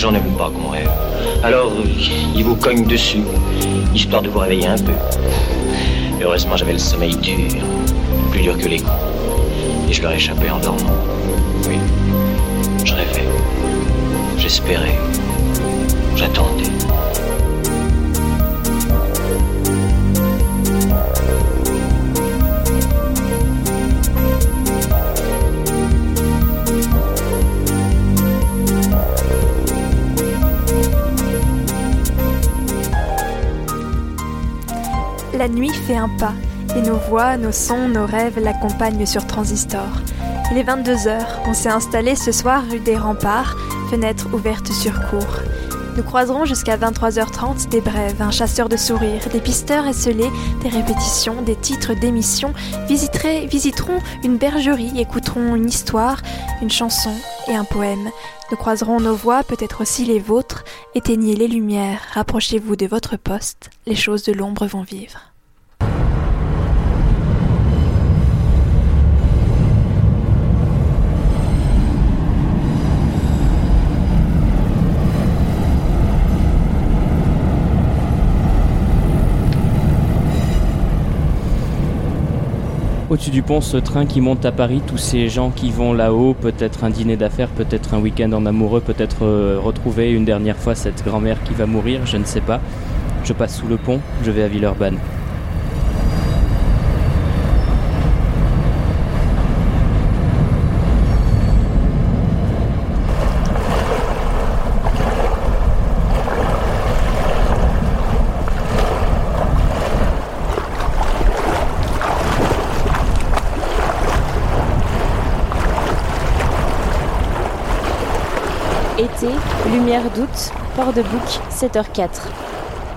Gens n'aiment pas qu'on rêve. Alors, ils vous cognent dessus, histoire de vous réveiller un peu. heureusement, j'avais le sommeil dur, plus dur que les coups. Et je leur échappais en dormant. Oui, je rêvais. J'espérais. J'attendais. La nuit fait un pas, et nos voix, nos sons, nos rêves l'accompagnent sur Transistor. Il est 22h, on s'est installé ce soir rue des Remparts, fenêtre ouverte sur cour. Nous croiserons jusqu'à 23h30 des brèves, un chasseur de sourires, des pisteurs esselés, des répétitions, des titres d'émissions, visiterons une bergerie, écouterons une histoire, une chanson et un poème. Nous croiserons nos voix, peut-être aussi les vôtres, éteignez les lumières, rapprochez-vous de votre poste, les choses de l'ombre vont vivre. Au-dessus du pont, ce train qui monte à Paris, tous ces gens qui vont là-haut, peut-être un dîner d'affaires, peut-être un week-end en amoureux, peut-être euh, retrouver une dernière fois cette grand-mère qui va mourir, je ne sais pas. Je passe sous le pont, je vais à Villeurbanne. Lumière d'août, port de Bouc, 7h04.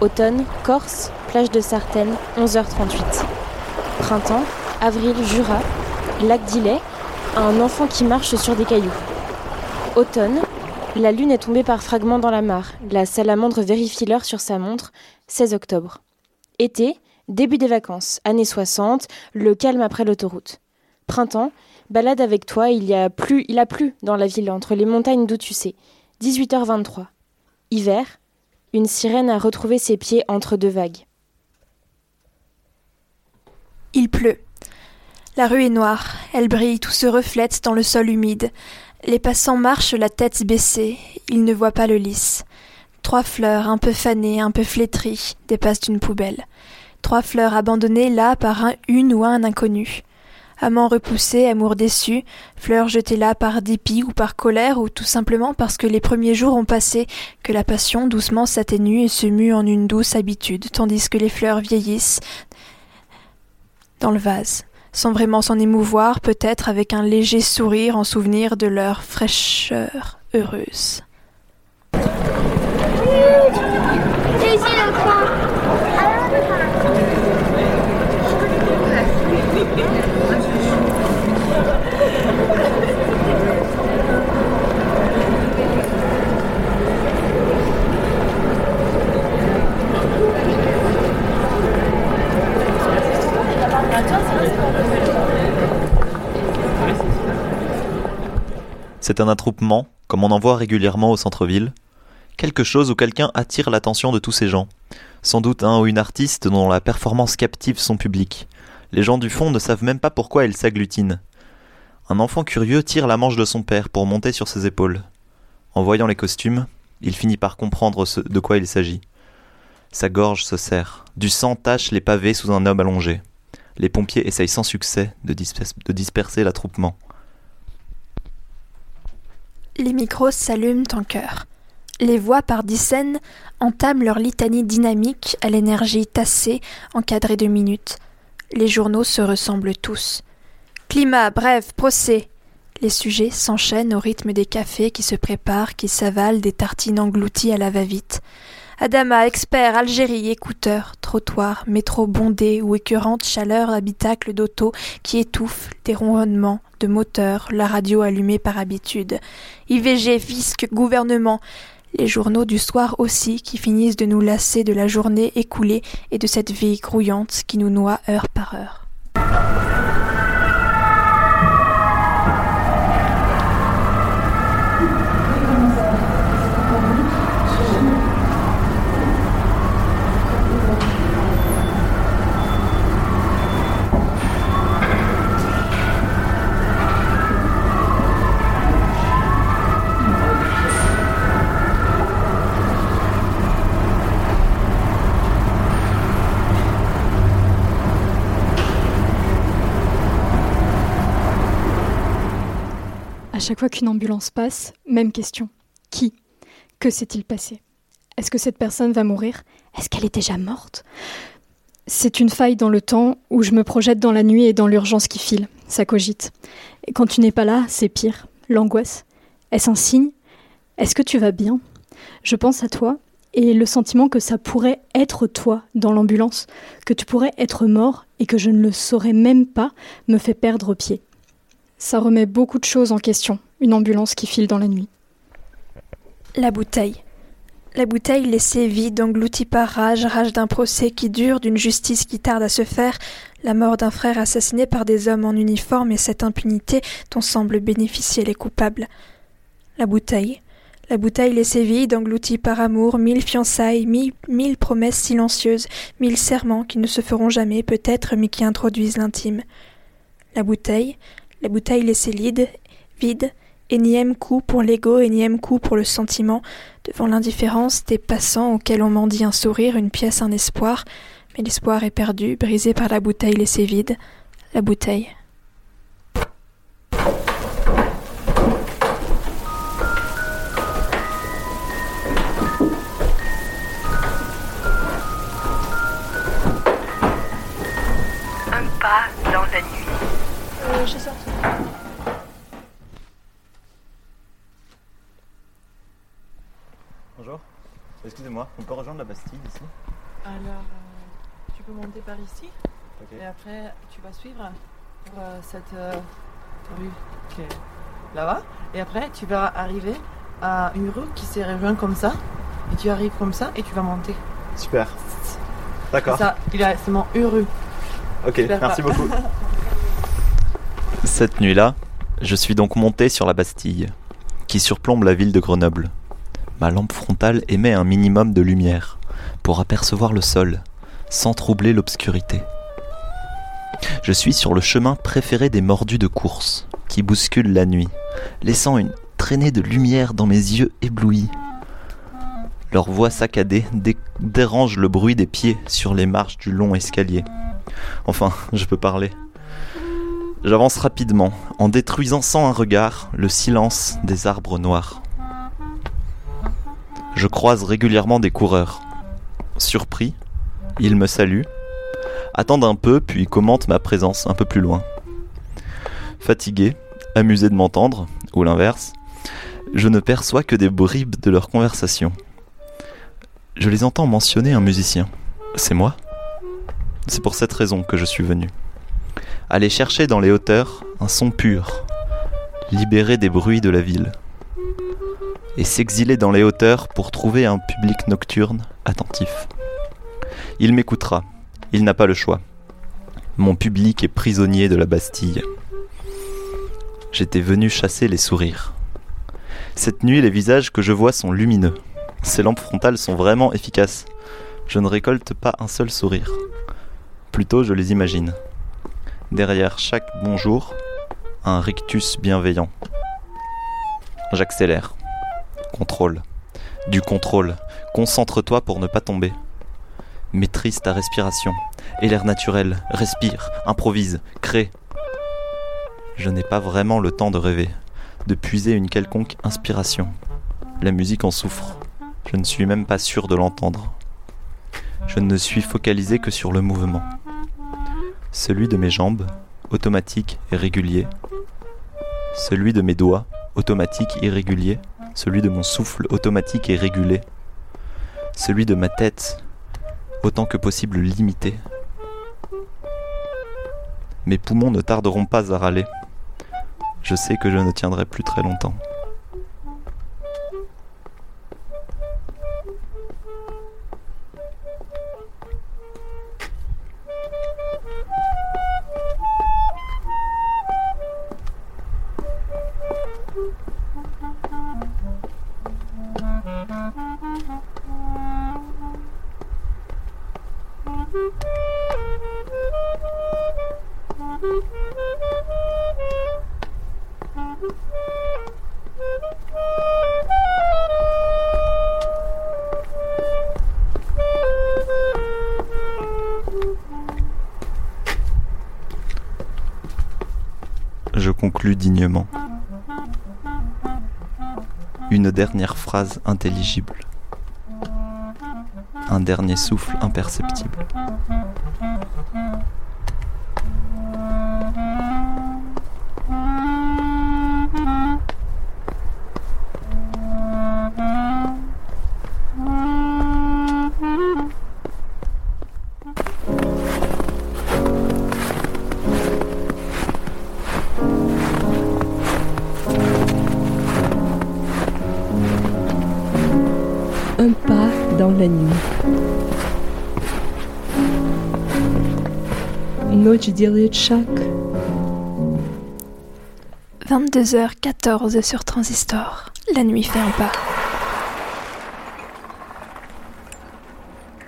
Automne, Corse, plage de Sartène, 11h38. Printemps, avril, Jura, lac d'Ilet, un enfant qui marche sur des cailloux. Automne, la lune est tombée par fragments dans la mare. La salamandre vérifie l'heure sur sa montre, 16 octobre. Été, début des vacances, années 60, le calme après l'autoroute. Printemps, balade avec toi, il y a plus, il a plu dans la ville entre les montagnes d'où tu sais. 18h23. Hiver. Une sirène a retrouvé ses pieds entre deux vagues. Il pleut. La rue est noire, elle brille, tout se reflète dans le sol humide. Les passants marchent la tête baissée, ils ne voient pas le lys. Trois fleurs, un peu fanées, un peu flétries, dépassent d'une poubelle. Trois fleurs abandonnées là par un, une ou un inconnu. Amant repoussé, amour déçu, fleurs jetées là par dépit ou par colère ou tout simplement parce que les premiers jours ont passé, que la passion doucement s'atténue et se mue en une douce habitude, tandis que les fleurs vieillissent dans le vase, sans vraiment s'en émouvoir, peut-être avec un léger sourire en souvenir de leur fraîcheur heureuse. C'est un attroupement, comme on en voit régulièrement au centre-ville. Quelque chose où quelqu'un attire l'attention de tous ces gens. Sans doute un ou une artiste dont la performance captive son public. Les gens du fond ne savent même pas pourquoi elle s'agglutine. Un enfant curieux tire la manche de son père pour monter sur ses épaules. En voyant les costumes, il finit par comprendre de quoi il s'agit. Sa gorge se serre. Du sang tache les pavés sous un homme allongé. Les pompiers essayent sans succès de disperser l'attroupement. Les micros s'allument en chœur. Les voix par dizaines entament leur litanie dynamique à l'énergie tassée, encadrée de minutes. Les journaux se ressemblent tous. Climat, bref, procès. Les sujets s'enchaînent au rythme des cafés qui se préparent, qui s'avalent des tartines englouties à la va-vite. Adama, expert, Algérie, écouteur, trottoir, métro bondé ou écœurante chaleur habitacle d'auto qui étouffe des ronronnements de moteurs, la radio allumée par habitude. IVG, fisc, gouvernement, les journaux du soir aussi qui finissent de nous lasser de la journée écoulée et de cette vie grouillante qui nous noie heure par heure. Chaque fois qu'une ambulance passe, même question. Qui? Que s'est-il passé? Est-ce que cette personne va mourir? Est-ce qu'elle est déjà morte? C'est une faille dans le temps où je me projette dans la nuit et dans l'urgence qui file. Ça cogite. Et quand tu n'es pas là, c'est pire. L'angoisse. Est-ce un signe? Est-ce que tu vas bien? Je pense à toi et le sentiment que ça pourrait être toi dans l'ambulance, que tu pourrais être mort et que je ne le saurais même pas, me fait perdre pied. Ça remet beaucoup de choses en question, une ambulance qui file dans la nuit. La bouteille. La bouteille laissée vide, engloutie par rage, rage d'un procès qui dure, d'une justice qui tarde à se faire, la mort d'un frère assassiné par des hommes en uniforme et cette impunité dont semblent bénéficier les coupables. La bouteille. La bouteille laissée vide, engloutie par amour, mille fiançailles, mille, mille promesses silencieuses, mille serments qui ne se feront jamais peut-être mais qui introduisent l'intime. La bouteille, la bouteille laissée vide, vide, énième coup pour l'ego, énième coup pour le sentiment, devant l'indifférence des passants auxquels on mendie un sourire, une pièce, un espoir, mais l'espoir est perdu, brisé par la bouteille laissée vide, la bouteille. Un pas. Bonjour. Excusez-moi, on peut rejoindre la Bastille ici Alors, euh, tu peux monter par ici et après tu vas suivre pour euh, cette euh, rue qui est là-bas. Et après tu vas arriver à une rue qui s'est rejointe comme ça. Et tu arrives comme ça et tu vas monter. Super. D'accord. Ça, il a seulement une rue. Ok, Super merci pas. beaucoup. Cette nuit-là, je suis donc monté sur la Bastille, qui surplombe la ville de Grenoble. Ma lampe frontale émet un minimum de lumière pour apercevoir le sol, sans troubler l'obscurité. Je suis sur le chemin préféré des mordus de course, qui bousculent la nuit, laissant une traînée de lumière dans mes yeux éblouis. Leur voix saccadée dé- dérange le bruit des pieds sur les marches du long escalier. Enfin, je peux parler. J'avance rapidement, en détruisant sans un regard le silence des arbres noirs. Je croise régulièrement des coureurs. Surpris, ils me saluent, attendent un peu puis commentent ma présence un peu plus loin. Fatigué, amusé de m'entendre, ou l'inverse, je ne perçois que des bribes de leur conversation. Je les entends mentionner un musicien. C'est moi? C'est pour cette raison que je suis venu. Aller chercher dans les hauteurs un son pur, libéré des bruits de la ville, et s'exiler dans les hauteurs pour trouver un public nocturne attentif. Il m'écoutera, il n'a pas le choix. Mon public est prisonnier de la Bastille. J'étais venu chasser les sourires. Cette nuit, les visages que je vois sont lumineux. Ces lampes frontales sont vraiment efficaces. Je ne récolte pas un seul sourire. Plutôt, je les imagine. Derrière chaque bonjour, un rictus bienveillant. J'accélère. Contrôle. Du contrôle. Concentre-toi pour ne pas tomber. Maîtrise ta respiration. Et l'air naturel. Respire, improvise, crée. Je n'ai pas vraiment le temps de rêver, de puiser une quelconque inspiration. La musique en souffre. Je ne suis même pas sûr de l'entendre. Je ne suis focalisé que sur le mouvement. Celui de mes jambes, automatique et régulier. Celui de mes doigts, automatique et régulier. Celui de mon souffle, automatique et régulé. Celui de ma tête, autant que possible limité. Mes poumons ne tarderont pas à râler. Je sais que je ne tiendrai plus très longtemps. Je conclus dignement. Une dernière phrase intelligible. Un dernier souffle imperceptible. dans la nuit. Ночь делает шаг. 22h14 sur Transistor. La nuit fait un pas.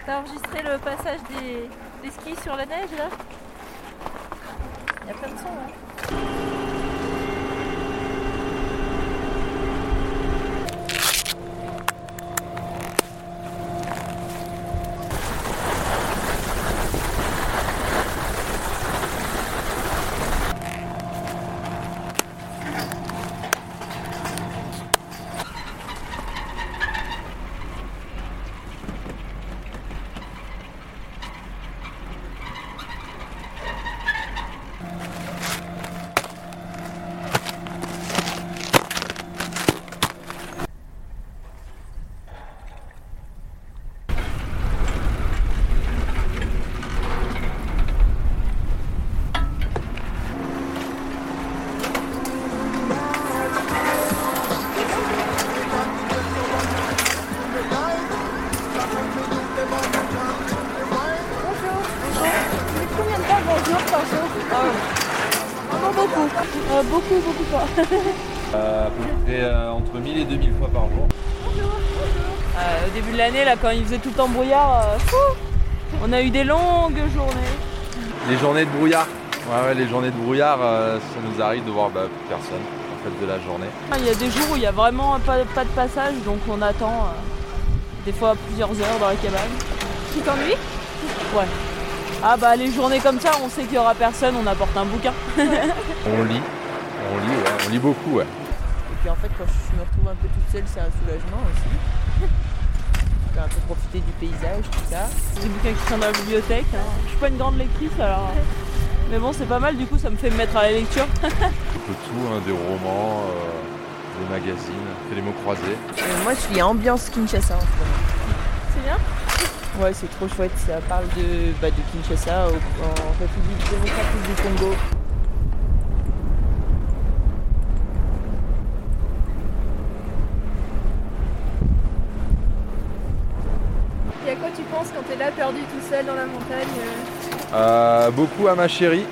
T'as enregistré le passage des, des skis sur la neige là Temps brouillard, euh, on a eu des longues journées. Les journées de brouillard. Ouais, ouais, les journées de brouillard, euh, ça nous arrive de voir bah, plus personne en fait de la journée. Il y a des jours où il n'y a vraiment pas, pas de passage, donc on attend euh, des fois plusieurs heures dans la cabane. Tu t'ennuies? Ouais. Ah bah les journées comme ça, on sait qu'il n'y aura personne, on apporte un bouquin. On lit, on lit, ouais, on lit beaucoup, ouais. Et puis en fait, quand je me retrouve un peu toute seule, c'est un soulagement aussi. Un peu profiter du paysage, tout ça. C'est des bouquins qui sont dans la bibliothèque. hein. Je suis pas une grande lectrice alors. Mais bon, c'est pas mal, du coup, ça me fait me mettre à la lecture. Un peu tout, hein, des romans, euh, des magazines, les mots croisés. Euh, moi, je suis ambiance Kinshasa en ce moment. C'est bien Ouais, c'est trop chouette. Ça parle de, bah, de Kinshasa au- en République démocratique du Congo. Et à quoi tu penses quand t'es là perdu tout seul dans la montagne euh Euh, beaucoup à ma chérie,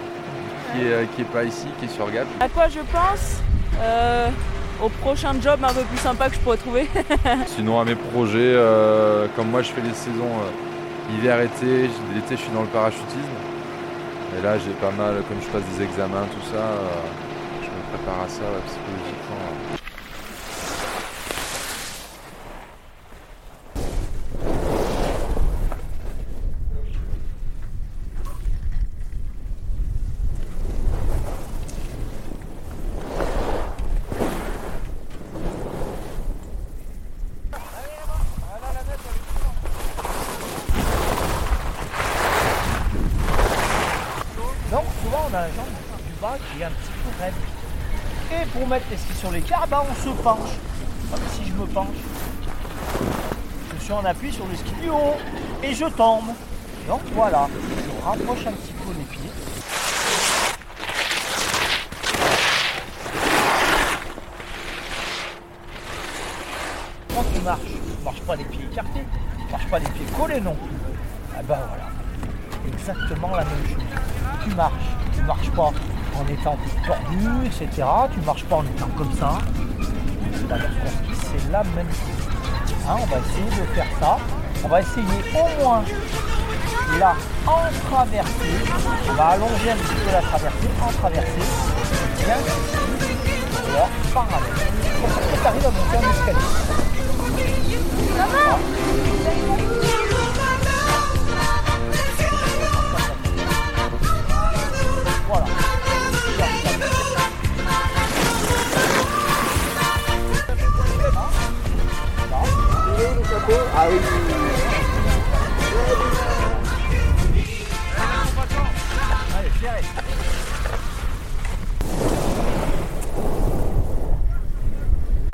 qui est, qui est pas ici, qui est sur Gap. À quoi je pense Euh, Au prochain job un peu plus sympa que je pourrais trouver. Sinon à mes projets, euh, comme moi je fais les saisons euh, hiver-été, l'été je suis dans le parachutisme. Et là j'ai pas mal, comme je passe des examens, tout ça, euh, je me prépare à ça ouais, psychologiquement. ouais. Donc souvent on a la jambe du bas qui est un petit peu raide. Et pour cars, bah, on se penche. Si je me penche. Je suis en appui sur le ski du haut et je tombe. Donc voilà, je rapproche un petit peu les pieds. Quand tu marches, tu marches pas les pieds écartés, tu marches pas les pieds collés non. Ah ben voilà, exactement la même chose. Tu marches, tu marches pas en étant tordu, etc. Tu marches pas en étant comme ça. C'est la même chose. Hein, on va essayer de faire ça. On va essayer au moins là en traversée. On va allonger un petit peu la traversée, en traversée. Voilà.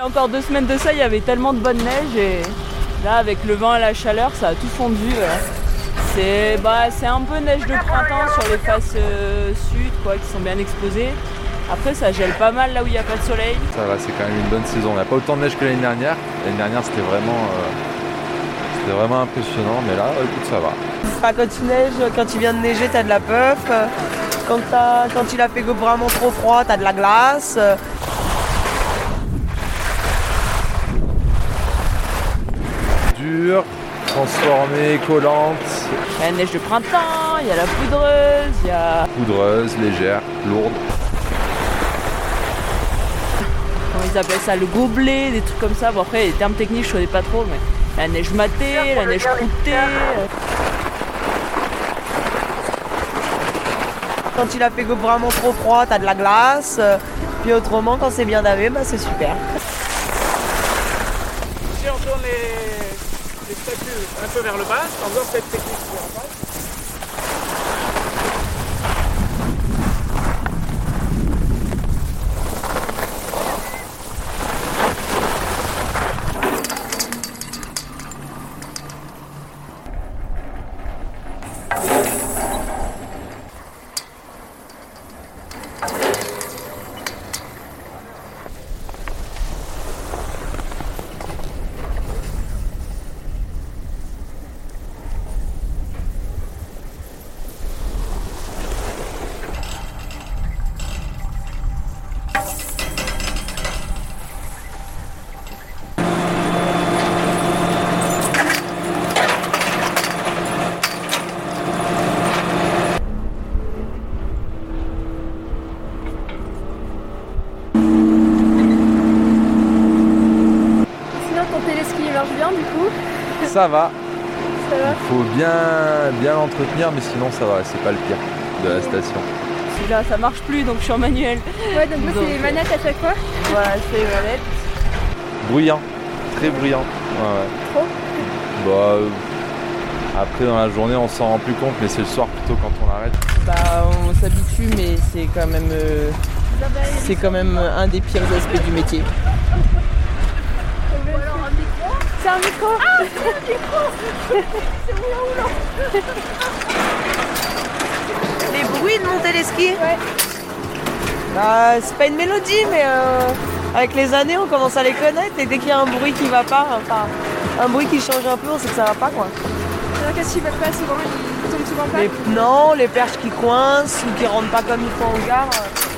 Encore deux semaines de ça, il y avait tellement de bonne neige et là, avec le vent et la chaleur, ça a tout fondu. C'est bah, c'est un peu neige de printemps sur les faces euh, sud quoi, qui sont bien exposées. Après, ça gèle pas mal là où il n'y a pas de soleil. Ça va, c'est quand même une bonne saison. On n'a pas autant de neige que l'année dernière. L'année dernière, c'était vraiment, euh, c'était vraiment impressionnant, mais là, écoute, ça va. Ah, quand il neige, quand il vient de neiger, t'as de la puff. Quand, t'as- quand il a fait vraiment trop froid, t'as de la glace. Dure, transformée, collante, Il y a la neige de printemps, il y a la poudreuse, il y a. poudreuse, légère, lourde. Comment ils appellent ça Le gobelet, des trucs comme ça. Bon, après, les termes techniques, je connais pas trop, mais la neige matée, la neige croûtée. euh, Quand il a fait vraiment trop froid, t'as de la glace. Puis autrement, quand c'est bien davé, bah, c'est super. Si on tourne les, les statues un peu vers le bas, on voit cette technique vers le bas. Sinon, ton téléski il marche bien du coup Ça va. Ça va Il faut bien, bien l'entretenir, mais sinon, ça va. C'est pas le pire de la station. Celui-là, ça marche plus, donc je suis en manuel. Ouais, donc là, c'est les manettes à chaque fois Voilà, c'est les manettes. Bruyant, très bruyant. Ouais, ouais. Trop Bah, euh, après, dans la journée, on s'en rend plus compte, mais c'est le soir plutôt quand on arrête. Bah, on s'habitue, mais c'est quand même, euh, c'est quand même un des pires aspects du métier. C'est un micro Ah, c'est un micro C'est roulant, roulant Les bruits de mon téléski Ouais. Bah, c'est pas une mélodie, mais euh, avec les années, on commence à les connaître. Et dès qu'il y a un bruit qui va pas, enfin, un bruit qui change un peu, on sait que ça va pas, quoi. Alors qu'est-ce qu'ils veulent pas souvent Ils tombent souvent pas Les- non, les perches qui coincent ou qui rentrent pas comme il faut en gare. euh.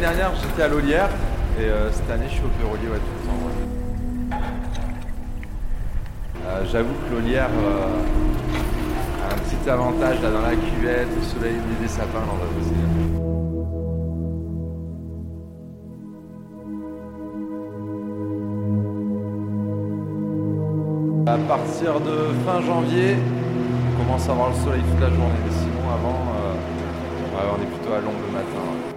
L'année dernière, j'étais à l'Olière et euh, cette année, je suis au Pérolier tout le temps. J'avoue que l'Olière euh, a un petit avantage là dans la cuvette, au soleil, des sapins, on va bosser. À partir de fin janvier, on commence à avoir le soleil toute la journée. Mais sinon, avant, euh, on est plutôt à l'ombre le matin.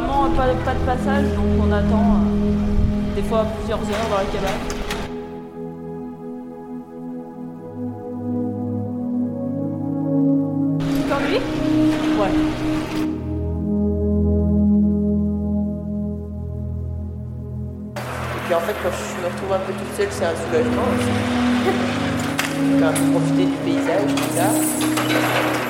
Vraiment pas, de passage, donc on attend euh, des fois plusieurs heures dans la cabane. Tu t'ennuies Ouais. Et puis en fait, quand je me retrouve un peu toute seule, c'est un soulagement aussi. Peu profiter du paysage, tout ça.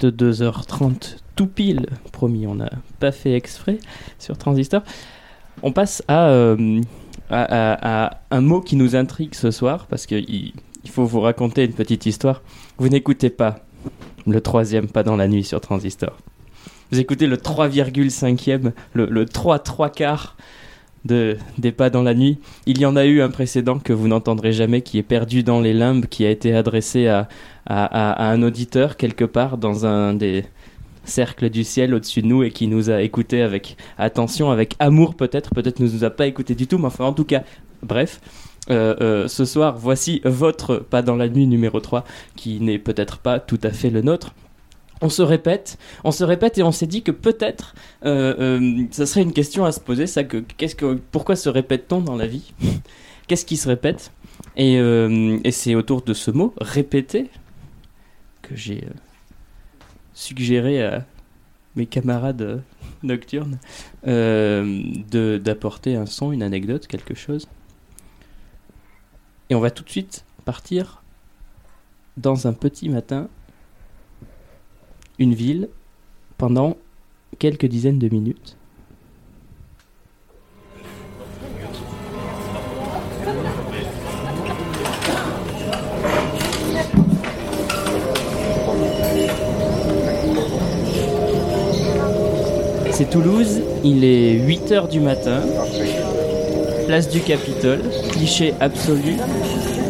22h30, tout pile, promis, on n'a pas fait exprès sur Transistor, on passe à, euh, un mot qui nous intrigue ce soir, parce qu'il il faut vous raconter une petite histoire. Vous n'écoutez pas le troisième pas dans la nuit sur Transistor. Vous écoutez le 3,5e, le, le 3 3 quarts de, des pas dans la nuit. Il y en a eu un précédent que vous n'entendrez jamais, qui est perdu dans les limbes, qui a été adressé à, un auditeur quelque part dans un des cercles du ciel au-dessus de nous et qui nous a écouté avec attention, avec amour peut-être, peut-être ne nous a pas écouté du tout, mais enfin en tout cas, bref. Euh, euh, ce soir, voici votre pas dans la nuit numéro 3, qui n'est peut-être pas tout à fait le nôtre. On se répète, on se répète et on s'est dit que peut-être euh, euh, ça serait une question à se poser, qu'est-ce que pourquoi se répète-t-on dans la vie Qu'est-ce qui se répète Et, euh, et c'est autour de ce mot répéter que j'ai suggéré à mes camarades nocturnes d'apporter un son, une anecdote, quelque chose. Et on va tout de suite partir dans un petit matin une ville pendant quelques dizaines de minutes. C'est Toulouse, il est 8h du matin, place du Capitole, cliché absolu,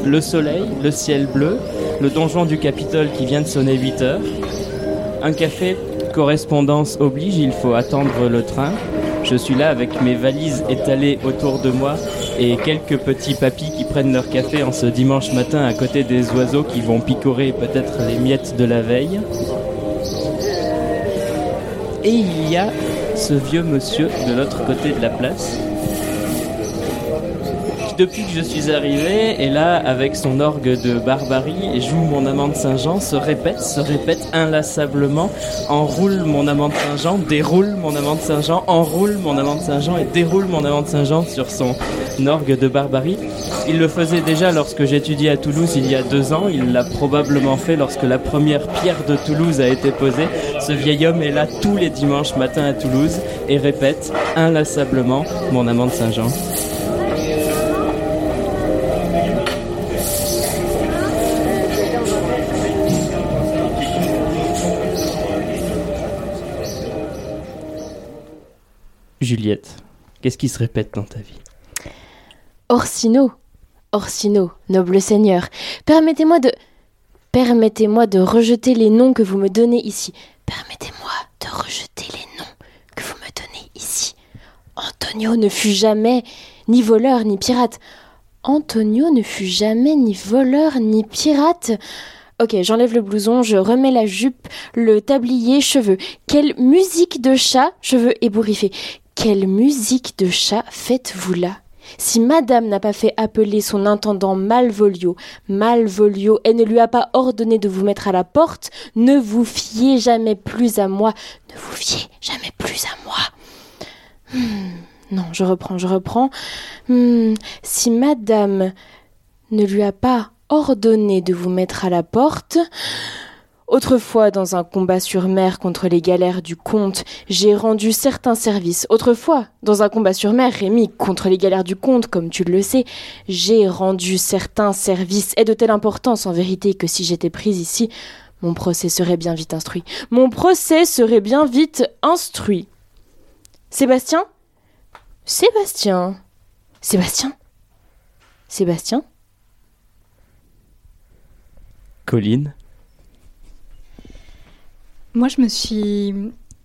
le soleil, le ciel bleu, le donjon du Capitole qui vient de sonner 8 heures. Un café, correspondance oblige, il faut attendre le train. Je suis là avec mes valises étalées autour de moi et quelques petits papis qui prennent leur café en ce dimanche matin à côté des oiseaux qui vont picorer peut-être les miettes de la veille. Et il y a ce vieux monsieur de l'autre côté de la place depuis que je suis arrivé est là avec son orgue de barbarie et joue mon amant de Saint-Jean, se répète, se répète inlassablement, enroule mon amant de Saint-Jean, déroule mon amant de Saint-Jean, enroule mon amant de Saint-Jean et déroule mon amant de Saint-Jean sur son orgue de barbarie. Il le faisait déjà lorsque j'étudiais à Toulouse il y a deux ans, il l'a probablement fait lorsque la première pierre de Toulouse a été posée. Ce vieil homme est là tous les dimanches matins à Toulouse et répète inlassablement mon amant de Saint-Jean. Juliette, qu'est-ce qui se répète dans ta vie? Orsino, Orsino, noble seigneur, permettez-moi de. Permettez-moi de rejeter les noms que vous me donnez ici. Permettez-moi de rejeter les noms que vous me donnez ici. Antonio ne fut jamais ni voleur ni pirate. Antonio ne fut jamais ni voleur ni pirate. Ok, j'enlève le blouson, je remets la jupe, le tablier, cheveux. Quelle musique de chat, cheveux ébouriffés. Quelle musique de chat faites-vous là? Si madame n'a pas fait appeler son intendant Malvolio, Malvolio, et ne lui a pas ordonné de vous mettre à la porte, ne vous fiez jamais plus à moi, ne vous fiez jamais plus à moi. Hmm, non, je reprends, je reprends. Hmm, si madame ne lui a pas ordonné de vous mettre à la porte, Autrefois, dans un combat sur mer contre les galères du comte, j'ai rendu certains services. Autrefois, dans un combat sur mer, Rémi, contre les galères du comte, comme tu le sais, j'ai rendu certains services. Et de telle importance, en vérité, que si j'étais prise ici, mon procès serait bien vite instruit. Mon procès serait bien vite instruit. Sébastien? Sébastien? Sébastien? Sébastien? Colline? Moi, je me suis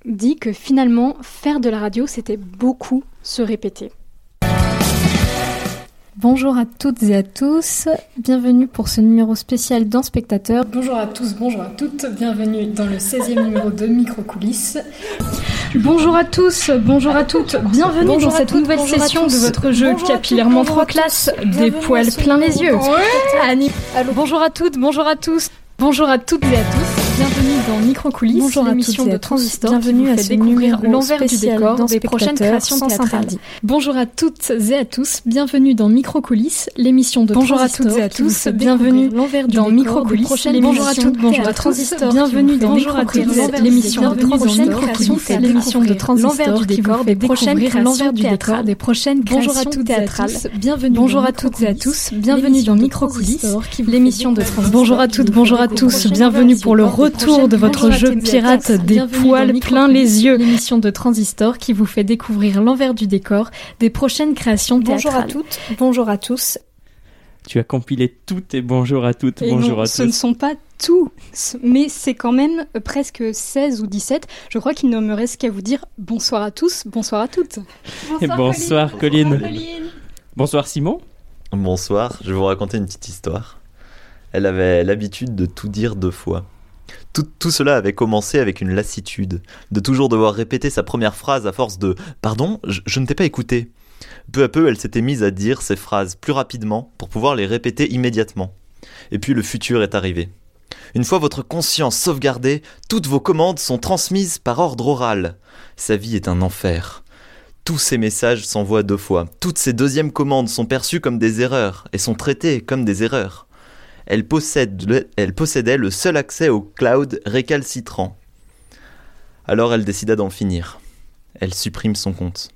dit que finalement, faire de la radio, c'était beaucoup se répéter. Bonjour à toutes et à tous, bienvenue pour ce numéro spécial dans Spectateur. Bonjour à tous, bonjour à toutes, bienvenue dans le 16e numéro de Micro Coulisses. Bonjour à tous, bonjour à toutes, bienvenue Bonjour dans cette toutes, nouvelle session de votre jeu Bonjour capillairement trois classes, des poils plein les yeux. Ouais. Annie- Bonjour à toutes, bonjour à tous, bonjour à toutes et à tous, bienvenue dans Microcoulisses, Bonjour à l'émission de à. Transistor Bienvenue qui vous à fait découvrir l'envers du décor des prochaines créations théâtrales. Bonjour à toutes et à tous, bienvenue dans Microcoulisses, l'émission de Bonjour à Transistor toutes et à tous, bienvenue découvrir l'envers du dans l'émission Bonjour à toutes, bonjour à. Transistor, bienvenue dans à à tous, l'émission de fait découvrir Transistor l'envers du décor des prochaines découvrir l'envers du créations décor des prochaines Bonjour à toutes et à tous, Bienvenue Bonjour à toutes et à tous, bienvenue dans Microcoulisses, l'émission de Transistor. Bonjour à toutes, bonjour à tous, bienvenue pour le retour de votre jeu pirate des poils plein les yeux. L'émission de Transistor qui vous fait découvrir l'envers du décor des prochaines créations Bonjour à toutes, bonjour à tous. Tu as compilé toutes et bonjour à toutes, Et bonjour non, à ce ne tous. sont pas tous, mais c'est quand même euh, presque 16 ou 17. Je crois qu'il ne me reste qu'à vous dire bonsoir à tous, bonsoir à toutes. Et bonsoir Colline. Bonsoir Simon. Bonsoir, je vais vous raconter une petite histoire. Elle avait l'habitude de tout dire deux fois. Tout, cela avait commencé avec une lassitude, de toujours devoir répéter sa première phrase à force de ⁇ Pardon, je, je ne t'ai pas écouté ⁇ Peu à peu, elle s'était mise à dire ces phrases plus rapidement pour pouvoir les répéter immédiatement. Et puis le futur est arrivé. Une fois votre conscience sauvegardée, toutes vos commandes sont transmises par ordre oral. Sa vie est un enfer. Tous ces messages s'envoient deux fois. Toutes ces deuxièmes commandes sont perçues comme des erreurs et sont traitées comme des erreurs. Elle, possède le- elle possédait le seul accès au cloud récalcitrant. Alors elle décida d'en finir. Elle supprime son compte.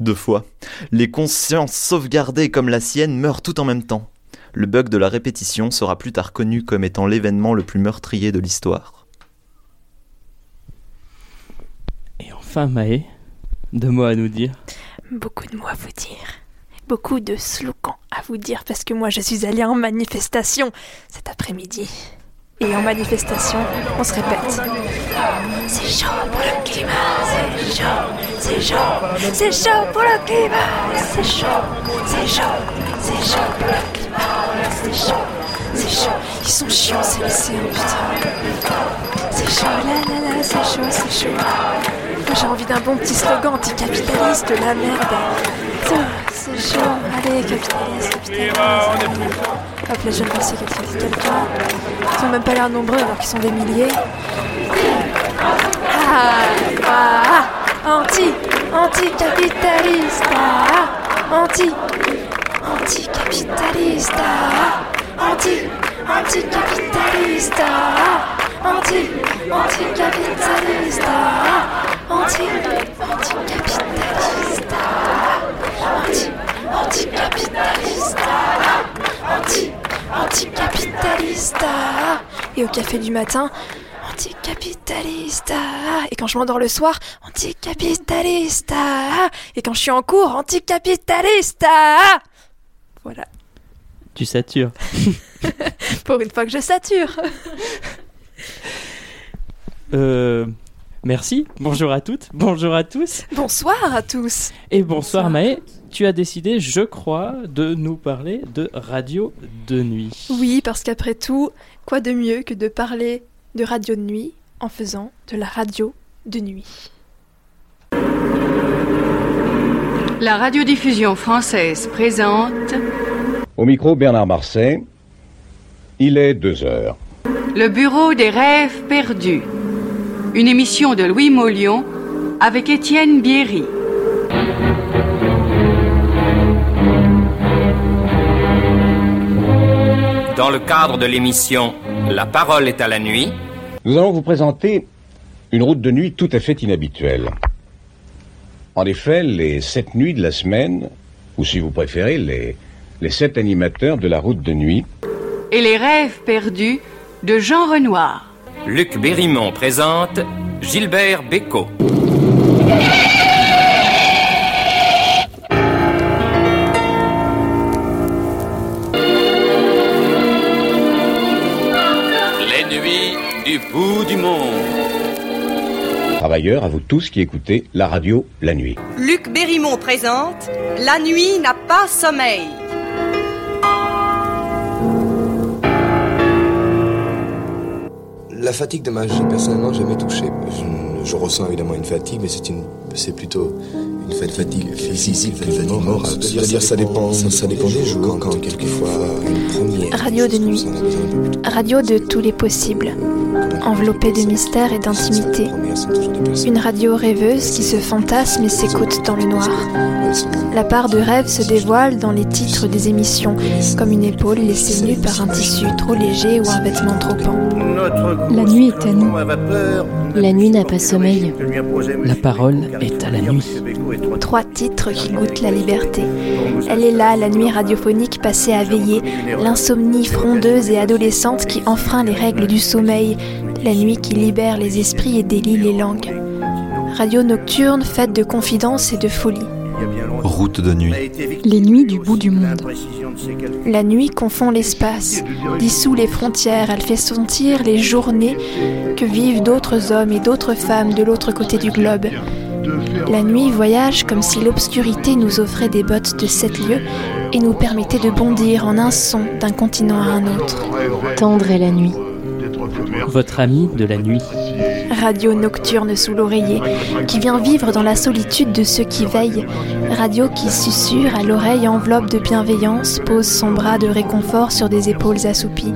Deux fois. Les consciences sauvegardées comme la sienne meurent tout en même temps. Le bug de la répétition sera plus tard connu comme étant l'événement le plus meurtrier de l'histoire. Et enfin Maë, deux mots à nous dire. Beaucoup de mots à vous dire. Beaucoup de slogans à vous dire parce que moi je suis allée en manifestation cet après-midi. Et en manifestation, on se répète. C'est chaud pour le climat, c'est chaud, c'est chaud, c'est chaud pour le climat, c'est chaud, c'est chaud, c'est chaud pour le climat, c'est chaud, c'est chaud. Ils sont chiants ces lycéens, putain. C'est chaud, là là là, c'est chaud, c'est chaud. J'ai envie d'un bon petit slogan anticapitaliste, la merde. C'est chaud, allez, capitaliste, capitaliste. Hop, les jeunes pensées qu'il quelqu'un. Ils ont même pas l'air nombreux alors qu'ils sont des milliers. Ah, ah, anticapitaliste, ah, anti, anticapitaliste, ah, anti, anticapitaliste, ah, anti, anticapitaliste, ah, anti, anticapitaliste, ah, anti, anticapitaliste, ah, anti, anticapitaliste. ah. Et au café du matin, anticapitaliste. ah. Et quand je m'endors le soir, anticapitaliste. ah. Et quand je suis en cours, anticapitaliste. ah. Voilà. Tu satures. Pour une fois que je sature. Euh, merci, bonjour à toutes, bonjour à tous. Bonsoir à tous. Et bonsoir Maë, tu as décidé, je crois, de nous parler de radio de nuit. Oui, parce qu'après tout, quoi de mieux que de parler de radio de nuit en faisant de la radio de nuit. La radiodiffusion française présente Au micro, Bernard Marseille. Il est 2 heures. Le Bureau des rêves perdus. Une émission de Louis Maulion avec Étienne Bierry. Dans le cadre de l'émission La parole est à la nuit, Nous allons vous présenter une route de nuit tout à fait inhabituelle. En effet, les sept nuits de la semaine, ou si vous préférez, les, les sept animateurs de la route de nuit, Et les rêves perdus de Jean Renoir. Luc Berrimont présente Gilbert Bécaud. Travailleurs, à vous tous qui écoutez la radio la nuit. Luc Berrimont présente La nuit n'a pas sommeil. La fatigue de ma j'ai personnellement jamais touché. Je, je ressens évidemment une fatigue, mais c'est une, c'est plutôt une fa- fatigue physique, une fatigue morale. C'est-à-dire ça dépend, ça, ça dépend des jours. Quand quelquefois une première Radio de nuit. Radio de tous les possibles. enveloppée de mystère et d'intimité. Une radio rêveuse qui se fantasme et s'écoute dans le noir. La part de rêve se dévoile dans les titres des émissions, comme une épaule laissée nue par un tissu trop léger ou un vêtement trop ample. La nuit est à nous. La nuit n'a pas sommeil. La parole est à la nuit. Trois titres qui goûtent la liberté. Elle est là, la nuit radiophonique passée à veiller, l'insomnie frondeuse et adolescente qui enfreint les règles du sommeil, la nuit qui libère les esprits et délie les langues. Radio nocturne faite de confidences et de folie. Route de nuit. Les nuits du bout du monde. La nuit confond l'espace, dissout les frontières, elle fait sentir les journées que vivent d'autres hommes et d'autres femmes de l'autre côté du globe. La nuit voyage comme si l'obscurité nous offrait des bottes de sept lieues et nous permettait de bondir en un son d'un continent à un autre. Tendre est la nuit. Votre ami de la nuit. Radio nocturne sous l'oreiller, qui vient vivre dans la solitude de ceux qui veillent. Radio qui susurre à l'oreille enveloppe de bienveillance, pose son bras de réconfort sur des épaules assoupies.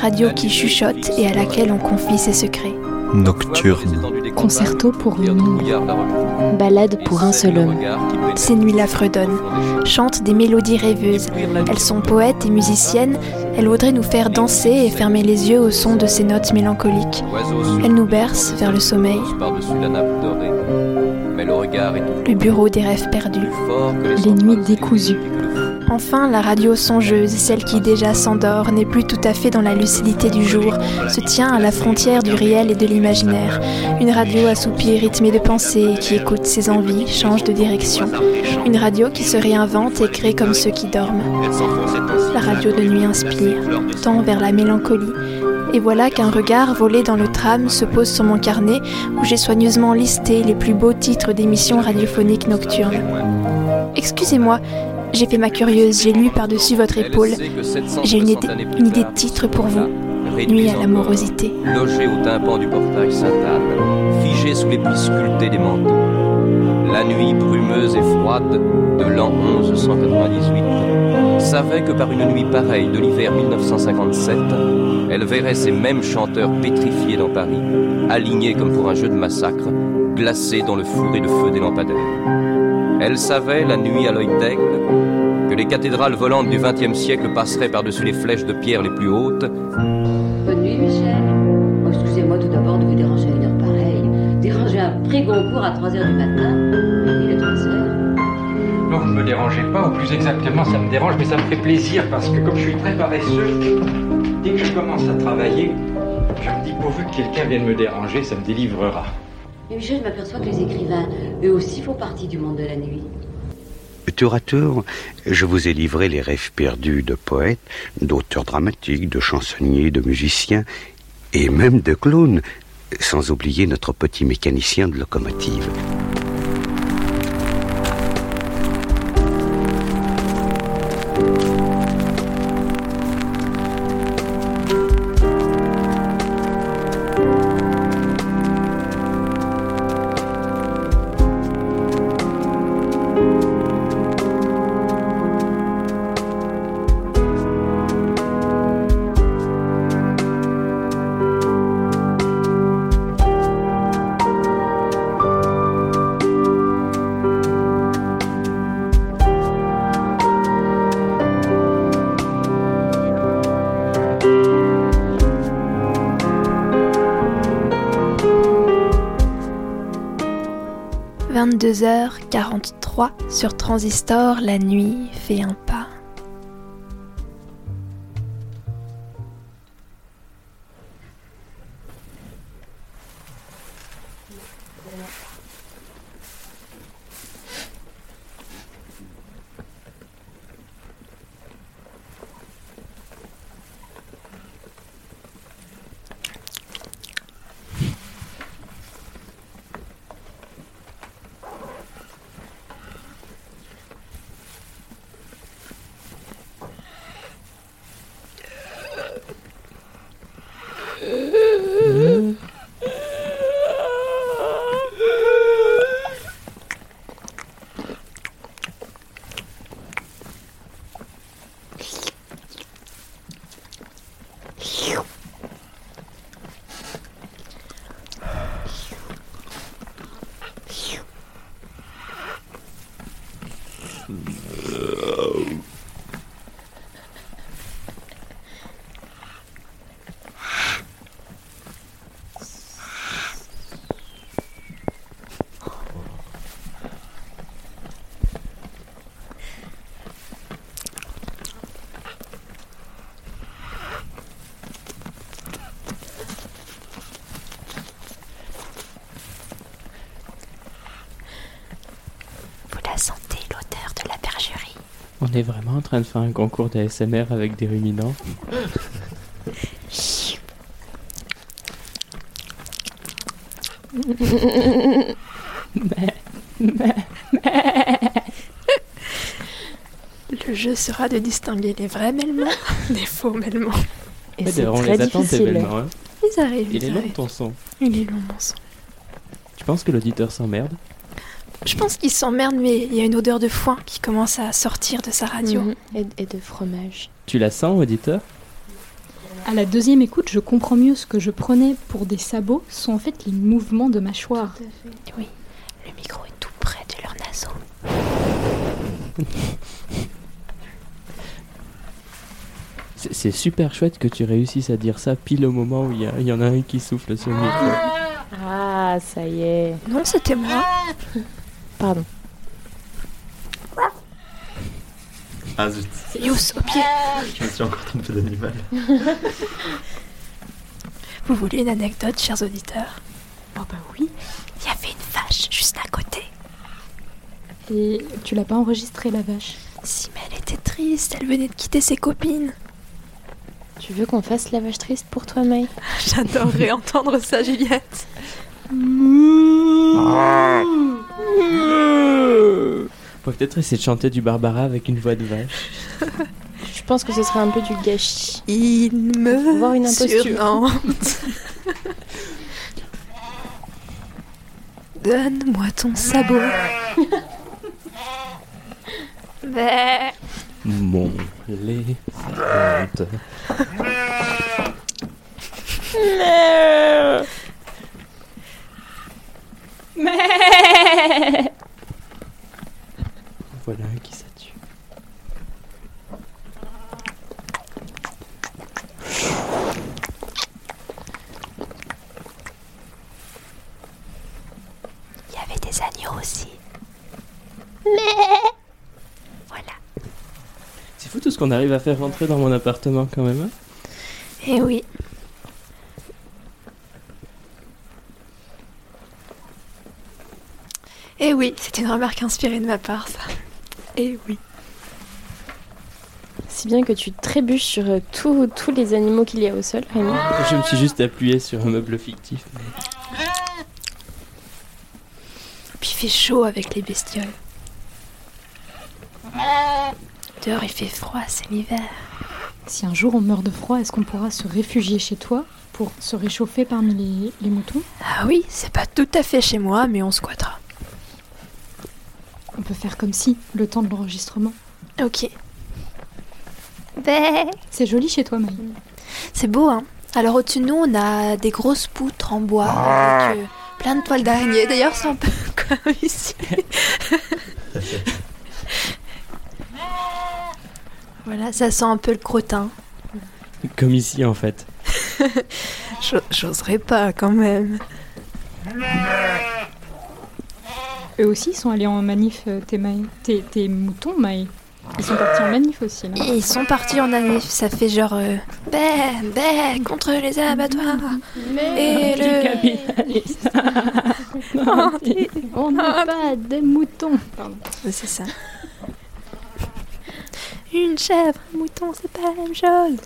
Radio qui chuchote et à laquelle on confie ses secrets. Nocturne. Concerto pour une ombre. Balade pour un seul homme. Ces nuits-là fredonnent, chantent des mélodies rêveuses. Elles sont poètes et musiciennes. Elles voudraient nous faire danser et fermer les yeux au son de ces notes mélancoliques. Elles nous bercent vers le sommeil. Le bureau des rêves perdus. Les nuits décousues. Enfin, la radio songeuse, celle qui déjà s'endort, n'est plus tout à fait dans la lucidité du jour, se tient à la frontière du réel et de l'imaginaire. Une radio assoupie, rythmée de pensée, qui écoute ses envies, change de direction. Une radio qui se réinvente et crée comme ceux qui dorment. La radio de nuit inspire, tend vers la mélancolie. Et voilà qu'un regard volé dans le tram se pose sur mon carnet où j'ai soigneusement listé les plus beaux titres d'émissions radiophoniques nocturnes. Excusez-moi, j'ai fait ma curieuse, j'ai lu par-dessus votre épaule. J'ai une idée, une idée de titre pour vous. Nuit à l'amorosité. Logé au tympan du portail Sainte-Anne, figé sous les plis sculptés des manteaux. La nuit brumeuse et froide de l'an 1198 savait que par une nuit pareille de l'hiver 1957, elle verrait ces mêmes chanteurs pétrifiés dans Paris, alignés comme pour un jeu de massacre, glacés dans le fourré de feu des lampadaires. Elle savait, la nuit à l'œil d'aigle, que les cathédrales volantes du XXe siècle passeraient par-dessus les flèches de pierre les plus hautes. Bonne nuit, Michel. Oh, Excusez-moi tout d'abord de vous déranger à une heure pareille. Déranger un pré-concours à 3 heures du matin. Il est 3 heures. Non, vous ne me dérangez pas, ou plus exactement, ça me dérange, mais ça me fait plaisir parce que comme je suis très paresseux, dès que je commence à travailler, je me dis pourvu que quelqu'un vienne me déranger, ça me délivrera. Mais Michel, je m'aperçois que les écrivains, eux aussi, font partie du monde de la nuit. Tour à tour, je vous ai livré les rêves perdus de poètes, d'auteurs dramatiques, de chansonniers, de musiciens, et même de clowns, sans oublier notre petit mécanicien de locomotive. « sur Transistor, la nuit fait un est vraiment en train de faire un concours d'ASMR avec des ruminants. Le jeu sera de distinguer les vrais mêlements des faux mêlements. Ouais, d'ailleurs, on les attend tes bêlements, hein. Ils arrivent. Il ils est long arrivent. ton son. Il est long mon sang. Tu penses que l'auditeur s'emmerde? Je pense qu'il s'emmerde, mais il y a une odeur de foin qui commence à sortir de sa radio. Mhm. et, et de fromage. Tu la sens, auditeur? À la deuxième écoute, je comprends mieux ce que je prenais pour des sabots sont en fait les mouvements de mâchoire. Oui, le micro est tout près de leur naseau. C'est super chouette que tu réussisses à dire ça pile au moment où il y, a- il y en a un qui souffle sur le micro. Ah, ça y est. Non, c'était moi. Pardon. Ah zut. C'est Yous au pied. Je me suis encore trompé d'animal. Vous voulez une anecdote, chers auditeurs? Oh bah oui. Il y avait une vache juste à côté. Et tu l'as pas enregistré la vache? Si, mais elle était triste, elle venait de quitter ses copines. Tu veux qu'on fasse la vache triste pour toi, Maï J'adorerais entendre ça, Juliette. On peut peut-être essayer de chanter du Barbara avec une voix de vache. Je pense que ce serait un peu du gâchis. Il me Voir une imposture. Donne-moi ton sabot. Mon lait fonte. Voilà un qui ça tue. Il y avait des agneaux aussi. Mais. Voilà. C'est fou tout ce qu'on arrive à faire rentrer dans mon appartement quand même. hein Eh oui. Oui, c'est une remarque inspirée de ma part, ça. Eh oui. Si bien que tu trébuches sur euh, tous tous les animaux qu'il y a au sol, Rémi. Je me suis juste appuyé sur un meuble fictif. mais- Puis il fait chaud avec les bestioles. Dehors il fait froid, c'est l'hiver. Si un jour on meurt de froid, est-ce qu'on pourra se réfugier chez toi pour se réchauffer parmi les, les moutons? Ah oui, c'est pas tout à fait chez moi, mais on squattera. Faire comme si, le temps de l'enregistrement. Ok. Ben. C'est joli chez toi, Maï. C'est beau, hein. Alors au-dessus de nous, on a des grosses poutres en bois avec euh, plein de toiles d'araignée. D'ailleurs, c'est un peu comme ici. voilà, ça sent un peu le crottin. Comme ici en fait. Jo- J'oserais pas quand même. Eux aussi sont allés en manif, euh, tes, Maï. Tes, tes moutons, Maï. Ils sont partis en manif aussi, là. Et ils sont partis en année. Ça fait genre. Euh, ben, contre les abattoirs. Et le. Anti- On n'est pas des moutons. Pardon. C'est ça. Une chèvre, un mouton, c'est pas la même chose.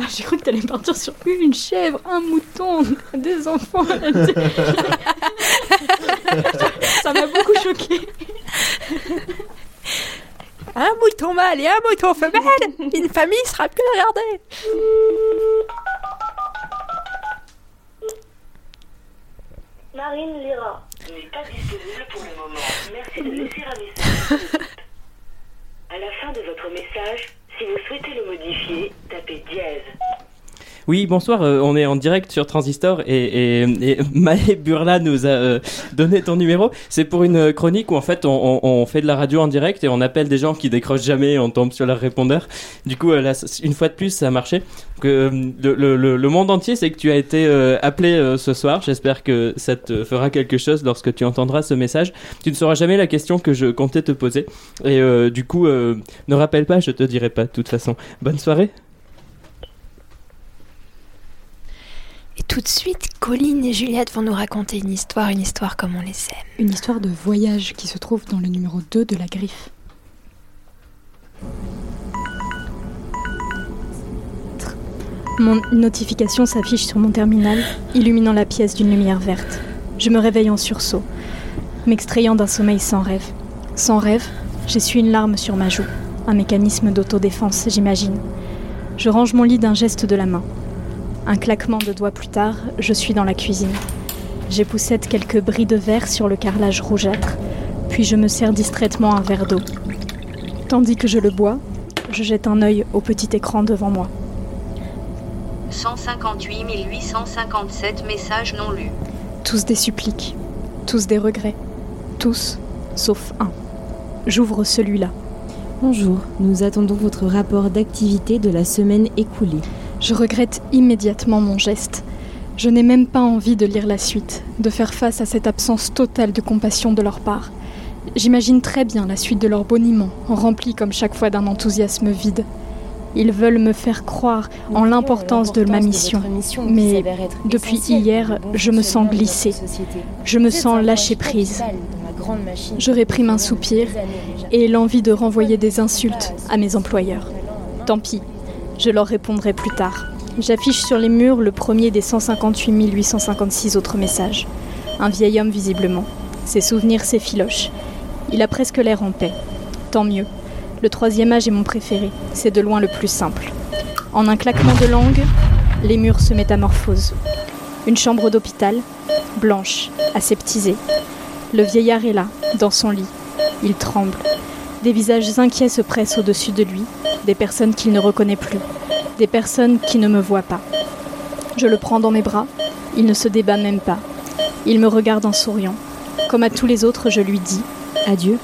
Ah, j'ai cru que t'allais partir sur une chèvre, un mouton, des enfants. Ça m'a beaucoup choqué. Un mouton mâle et un mouton femelle, une famille sera plus regardée. Marine Lira n'est pas disponible pour le moment. Merci de laisser un message. À la fin de votre message, si vous souhaitez le modifier, Oui, bonsoir, euh, on est en direct sur Transistor et, et, Maë Burla nous a euh, donné ton numéro. C'est pour une chronique où en fait on, fait de la radio en direct et on appelle des gens qui décrochent jamais et on tombe sur leur répondeur. Du coup, euh, là, une fois de plus, ça a marché. Donc, euh, le, monde entier sait que tu as été euh, appelé euh, ce soir. J'espère que ça te fera quelque chose lorsque tu entendras ce message. Tu ne sauras jamais la question que je comptais te poser. Et euh, du coup, euh, ne rappelle pas, je te dirai pas de toute façon. Bonne soirée. Et tout de suite, Colline et Juliette vont nous raconter une histoire, une histoire comme on les aime. Une histoire de voyage qui se trouve dans le numéro 2 de la griffe. Mon notification s'affiche sur mon terminal, illuminant la pièce d'une lumière verte. Je me réveille en sursaut, m'extrayant d'un sommeil sans rêve. Sans rêve, j'essuie une larme sur ma joue, un mécanisme d'autodéfense, j'imagine. Je range mon lit d'un geste de la main. Un claquement de doigts plus tard, je suis dans la cuisine. J'époussette quelques bris de verre sur le carrelage rougeâtre, puis je me sers distraitement un verre d'eau. Tandis que je le bois, je jette un œil au petit écran devant moi. 158 857 messages non lus. Tous des suppliques, tous des regrets, tous sauf un. J'ouvre celui-là. Bonjour, nous attendons votre rapport d'activité de la semaine écoulée. Je regrette immédiatement mon geste. Je n'ai même pas envie de lire la suite, de faire face à cette absence totale de compassion de leur part. J'imagine très bien la suite de leur boniment, remplie comme chaque fois d'un enthousiasme vide. Ils veulent me faire croire en l'importance de ma mission, mais depuis hier, je me sens glissée. Je me sens lâcher prise. Je réprime un soupir et l'envie de renvoyer des insultes à mes employeurs. Tant pis, je leur répondrai plus tard. J'affiche sur les murs le premier des 158 856 autres messages. Un vieil homme visiblement. Ses souvenirs s'effilochent. Il a presque l'air en paix. Tant mieux. Le troisième âge est mon préféré. C'est de loin le plus simple. En un claquement de langue, les murs se métamorphosent. Une chambre d'hôpital, blanche, aseptisée. Le vieillard est là, dans son lit. Il tremble. Des visages inquiets se pressent au-dessus de lui, des personnes qu'il ne reconnaît plus, des personnes qui ne me voient pas. Je le prends dans mes bras, il ne se débat même pas. Il me regarde en souriant. Comme à tous les autres, je lui dis Adieu.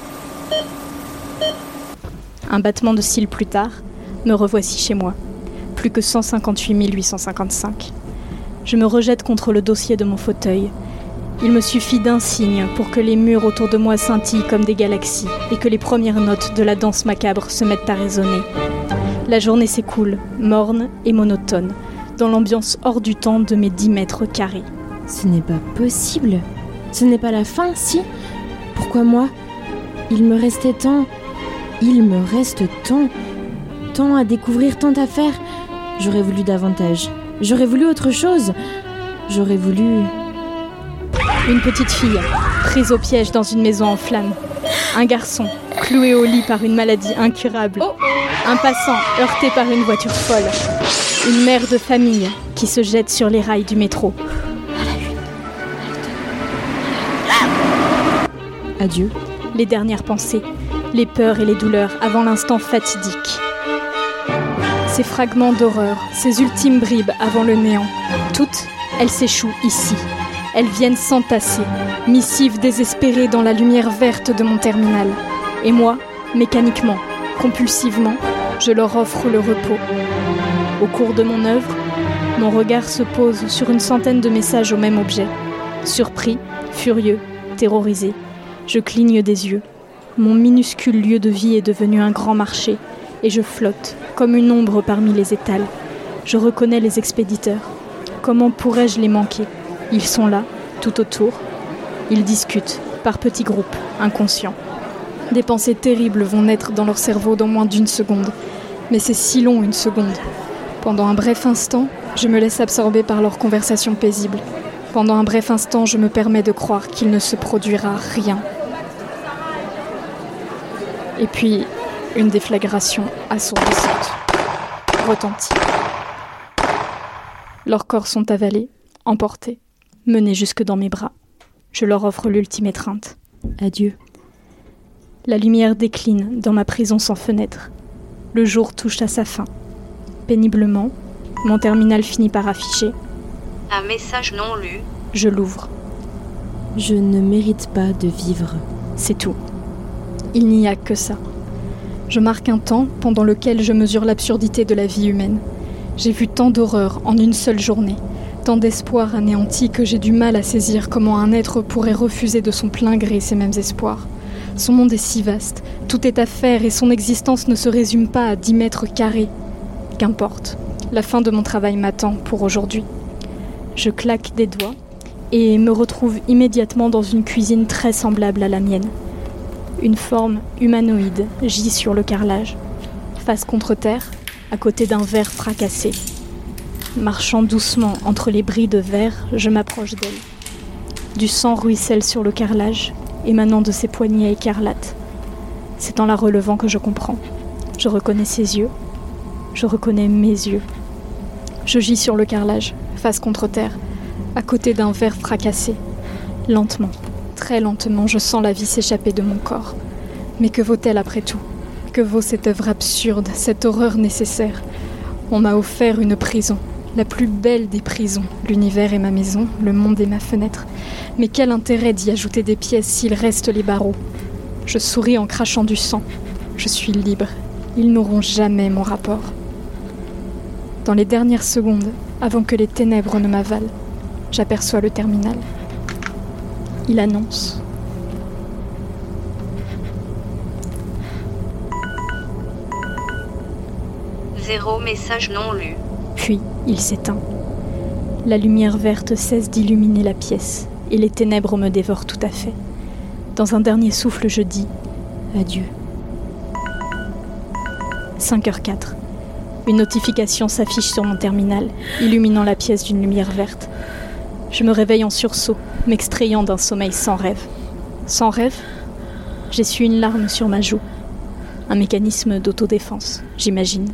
Un battement de cils plus tard, me revoici chez moi. Plus que 158 855. Je me rejette contre le dossier de mon fauteuil. Il me suffit d'un signe pour que les murs autour de moi scintillent comme des galaxies et que les premières notes de la danse macabre se mettent à résonner. La journée s'écoule, morne et monotone, dans l'ambiance hors du temps de mes 10 mètres carrés. Ce n'est pas possible. Ce n'est pas la fin, si Pourquoi moi? Il me restait tant. Il me reste tant. Tant à découvrir, tant à faire. J'aurais voulu davantage. J'aurais voulu autre chose. J'aurais voulu. Une petite fille, prise au piège dans une maison en flammes. Un garçon, cloué au lit par une maladie incurable. Un passant, heurté par une voiture folle. Une mère de famille qui se jette sur les rails du métro. Adieu. Les dernières pensées, les peurs et les douleurs avant l'instant fatidique. Ces fragments d'horreur, ces ultimes bribes avant le néant, toutes, elles s'échouent ici. Elles viennent s'entasser, missives désespérées dans la lumière verte de mon terminal. Et moi, mécaniquement, compulsivement, je leur offre le repos. Au cours de mon œuvre, mon regard se pose sur une centaine de messages au même objet. Surpris, furieux, terrorisé, je cligne des yeux. Mon minuscule lieu de vie est devenu un grand marché, et je flotte, comme une ombre parmi les étals. Je reconnais les expéditeurs. Comment pourrais-je les manquer? Ils sont là, tout autour. Ils discutent, par petits groupes, inconscients. Des pensées terribles vont naître dans leur cerveau dans moins d'une seconde. Mais c'est si long une seconde. Pendant un bref instant, je me laisse absorber par leur conversation paisible. Pendant un bref instant, je me permets de croire qu'il ne se produira rien. Et puis, une déflagration assourdissante retentit. Leurs corps sont avalés, emportés, menés jusque dans mes bras. Je leur offre l'ultime étreinte. Adieu. La lumière décline dans ma prison sans fenêtre. Le jour touche à sa fin. Péniblement, Mon terminal finit par afficher. Un message non lu. Je l'ouvre. Je ne mérite pas de vivre. C'est tout. Il n'y a que ça. Je marque un temps pendant lequel je mesure l'absurdité de la vie humaine. J'ai vu tant d'horreurs en une seule journée, tant d'espoirs anéantis que j'ai du mal à saisir comment un être pourrait refuser de son plein gré ces mêmes espoirs. Son monde est si vaste, tout est à faire et son existence ne se résume pas à 10 mètres carrés. Qu'importe, la fin de mon travail m'attend pour aujourd'hui. Je claque des doigts et me retrouve immédiatement dans une cuisine très semblable à la mienne. Une forme humanoïde gît sur le carrelage, face contre terre, à côté d'un verre fracassé. Marchant doucement entre les bris de verre, je m'approche d'elle. Du sang ruisselle sur le carrelage, émanant de ses poignets écarlates. C'est en la relevant que je comprends. Je reconnais ses yeux. Je reconnais mes yeux. Je gis sur le carrelage, face contre terre, à côté d'un verre fracassé. Lentement, très lentement, je sens la vie s'échapper de mon corps. Mais que vaut-elle après tout? Que vaut cette œuvre absurde, cette horreur nécessaire? On m'a offert une prison, la plus belle des prisons. L'univers est ma maison, le monde est ma fenêtre. Mais quel intérêt d'y ajouter des pièces s'il reste les barreaux? Je souris en crachant du sang. Je suis libre. Ils n'auront jamais mon rapport. Dans les dernières secondes, avant que les ténèbres ne m'avalent, j'aperçois le terminal. Il annonce. Zéro message non lu. Puis il s'éteint. La lumière verte cesse d'illuminer la pièce et les ténèbres me dévorent tout à fait. Dans un dernier souffle, je dis adieu. 5h04. Une notification s'affiche sur mon terminal, illuminant la pièce d'une lumière verte. Je me réveille en sursaut, m'extrayant d'un sommeil sans rêve. Sans rêve J'essuie une larme sur ma joue. Un mécanisme d'autodéfense, j'imagine.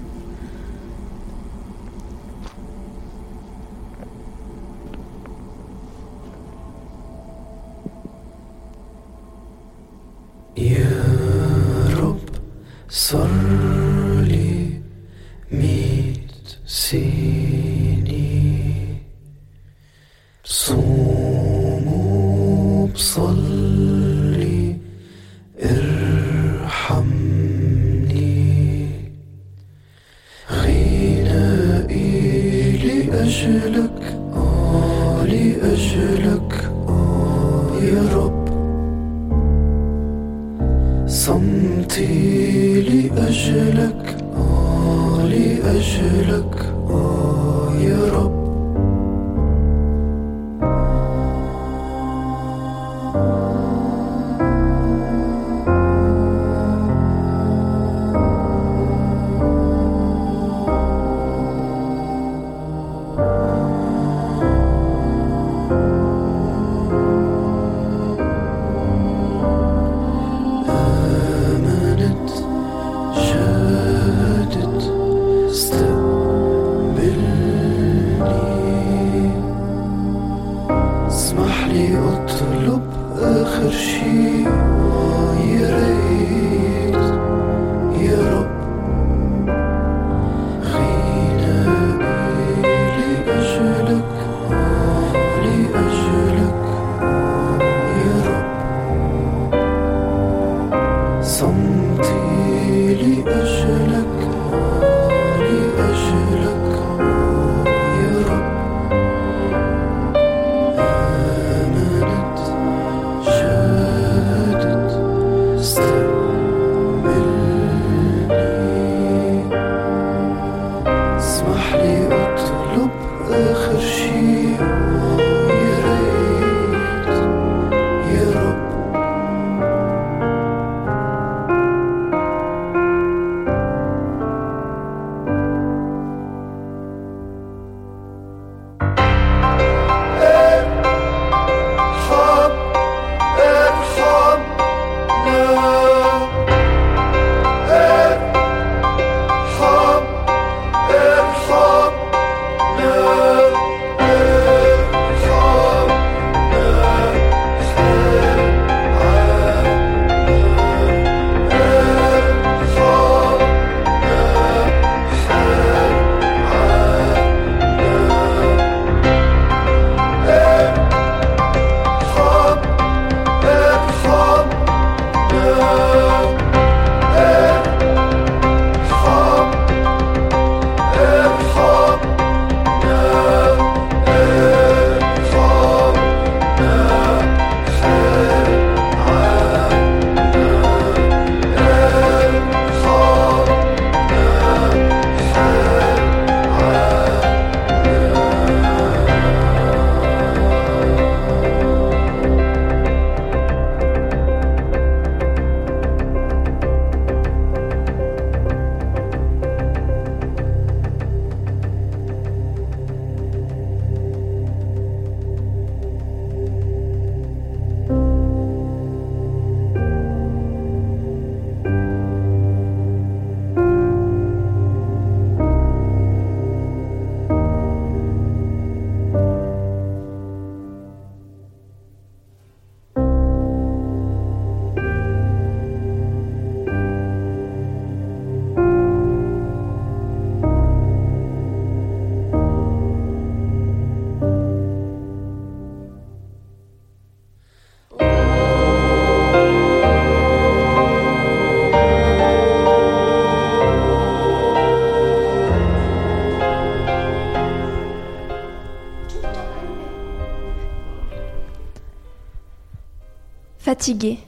Fatigué,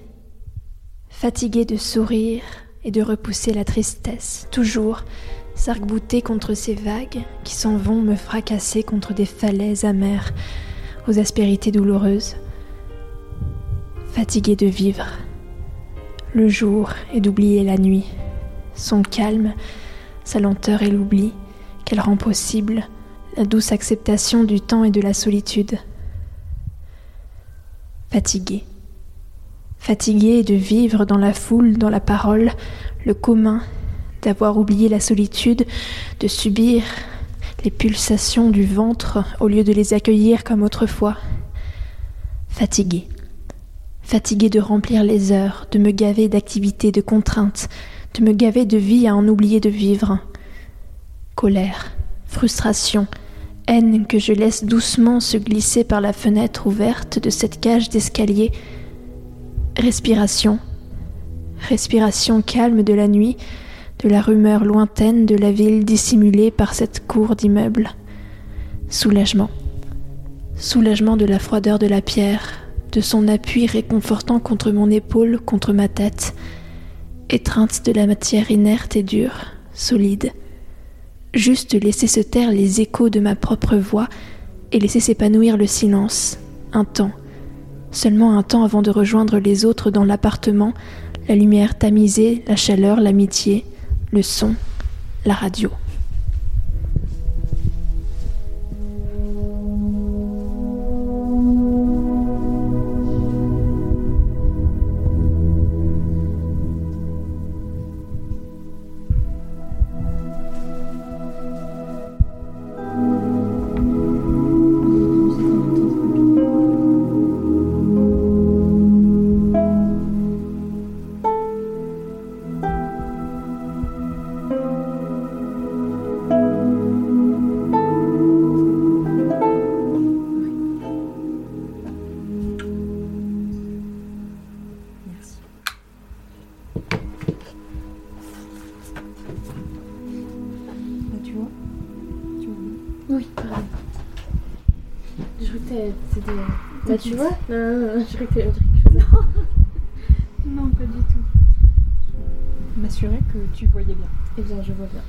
fatigué de sourire et de repousser la tristesse, toujours s'arc-bouter contre ces vagues qui s'en vont me fracasser contre des falaises amères aux aspérités douloureuses. Fatigué de vivre le jour et d'oublier la nuit, son calme, sa lenteur et l'oubli qu'elle rend possible, la douce acceptation du temps et de la solitude. Fatigué. Fatigué de vivre dans la foule, dans la parole, le commun, d'avoir oublié la solitude, de subir les pulsations du ventre au lieu de les accueillir comme autrefois. Fatigué. Fatigué de remplir les heures, de me gaver d'activités, de contraintes, de me gaver de vie à en oublier de vivre. Colère, frustration, haine que je laisse doucement se glisser par la fenêtre ouverte de cette cage d'escalier. Respiration, respiration calme de la nuit, de la rumeur lointaine de la ville dissimulée par cette cour d'immeubles. Soulagement, soulagement de la froideur de la pierre, de son appui réconfortant contre mon épaule, contre ma tête, étreinte de la matière inerte et dure, solide. Juste laisser se taire les échos de ma propre voix et laisser s'épanouir le silence, un temps, seulement un temps avant de rejoindre les autres dans l'appartement, la lumière tamisée, la chaleur, l'amitié, le son, la radio. Tu vois Non, non, non, je crois que t'allais me dire quelque chose. Non, pas du tout. M'assurer que tu voyais bien. Eh bien, je vois bien.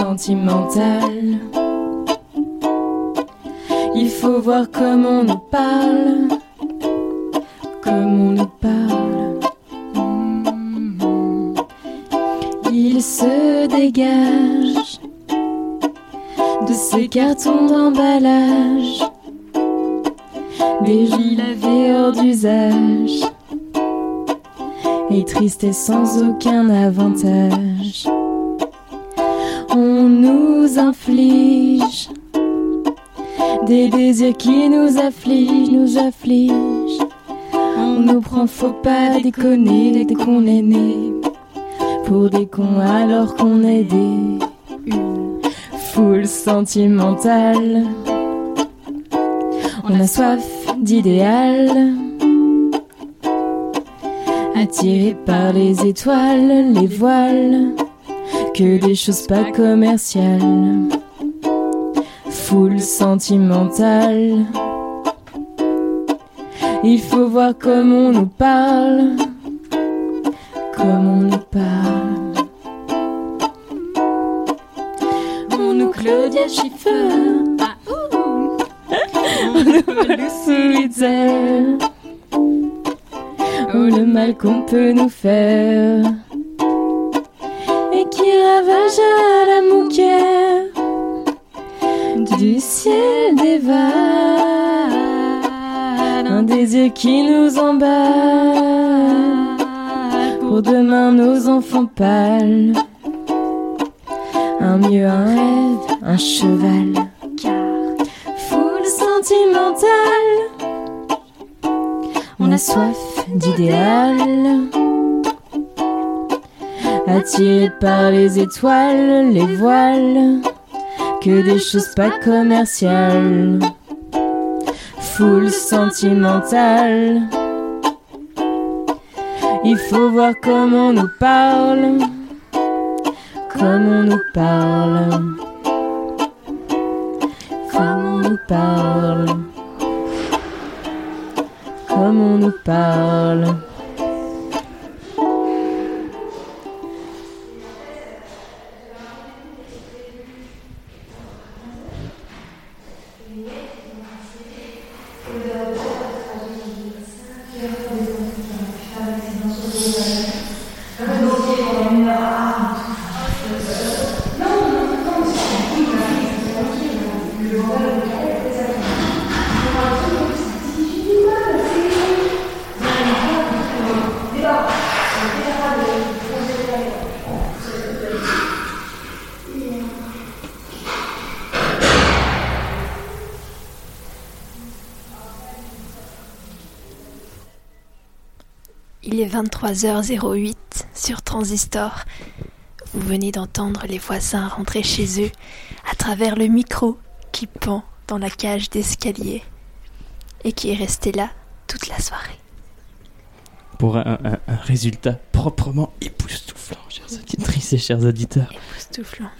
Sentimentale. Il faut voir comment on nous parle, comme on nous parle. Il se dégage de ces cartons d'emballage, des gilets hors d'usage, et triste sans aucun avantage. On nous inflige des désirs qui nous affligent, nous affligent. On nous prend, faut pas déconner dès qu'on est né pour des cons alors qu'on est des une foule sentimentale. On a soif d'idéal, attiré par les étoiles, les voiles, que des choses pas commerciales. Foule sentimentale. Il faut voir comme on nous parle, comme on nous parle. On nous Claudia Schiffer, ah, ouh. on nous. Oh le mal qu'on peut nous faire à la mouquère du ciel des vagues. Un désir qui nous emballe pour demain nos enfants pâles. Un mieux, un rêve, un cheval. Foule sentimentale, on a soif d'idéal. Attiré par les étoiles, les voiles, que des choses pas commerciales. Foule sentimentale. Il faut voir comment on nous parle, comme on nous parle, comme on nous parle, comme on nous parle. 23h08 sur Transistor. Vous venez d'entendre les voisins rentrer chez eux à travers le micro qui pend dans la cage d'escalier et qui est resté là toute la soirée. Pour un, un- un résultat proprement époustouflant, chères auditrices et chers auditeurs. Époustouflant.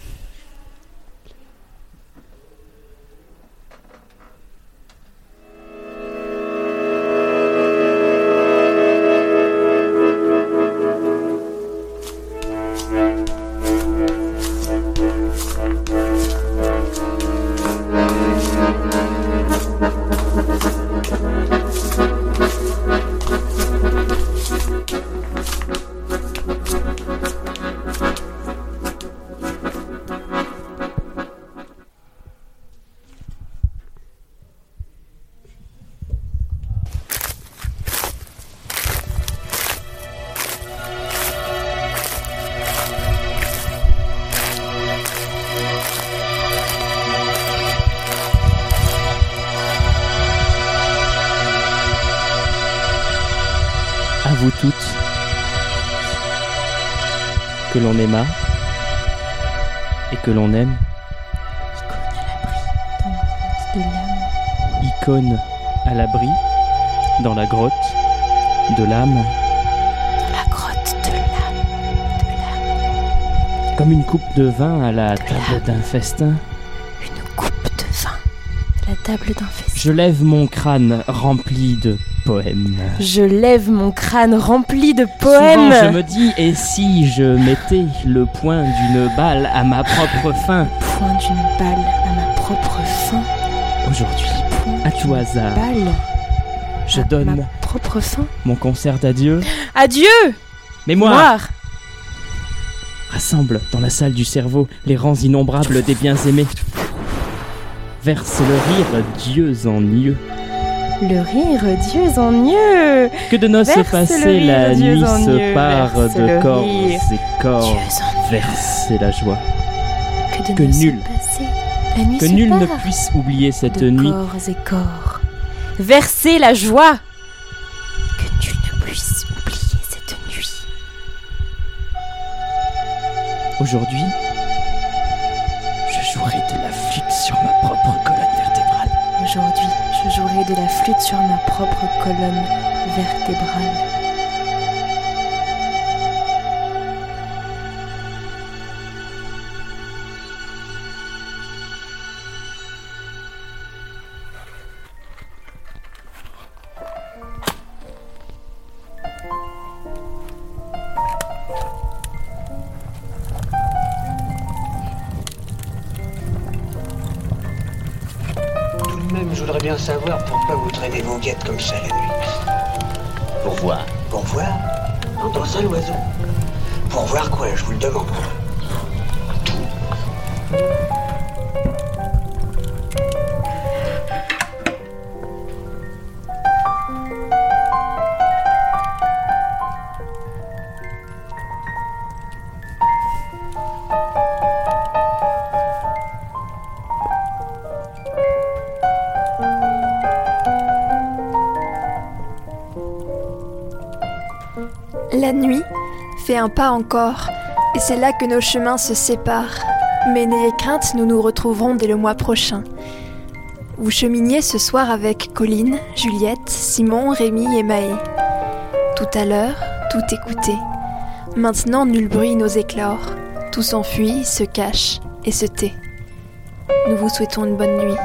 L'on aima et que l'on aime. Icône à l'abri dans la grotte de l'âme. La grotte de l'âme. Comme une coupe de vin à la table d'un festin. De vin. La table d'un festin. Je lève mon crâne rempli de poèmes. Je lève mon crâne rempli de Souvent, poèmes. je me dis, et si je mettais le point d'une balle à ma propre fin? Point d'une balle à ma propre fin. Aujourd'hui, à tout hasard, Balle. je donne Propre fin. mon concert d'adieu. Adieu Mémoire Moire. Rassemble dans la salle du cerveau les rangs innombrables des biens-aimés. Verse le rire dieux en yeux. Le rire Dieu en mieux. Que de noces passées, la Dieu nuit se part verse de corps rire. et corps. Verser la joie. Que, de Que noces nul, passées, la nuit que se nul ne puisse oublier cette de nuit. corps et corps. Verser la joie. Que nul ne puisse oublier cette nuit. Aujourd'hui, flûte sur ma propre colonne vertébrale. La nuit fait un pas encore, et c'est là que nos chemins se séparent. Mais n'ayez crainte, nous nous retrouverons dès le mois prochain. Vous cheminiez ce soir avec Colline, Juliette, Simon, Rémi et Maë. Tout à l'heure, tout écouté. Maintenant, nul bruit n'ose éclore. Tout s'enfuit, se cache et se tait. Nous vous souhaitons une bonne nuit.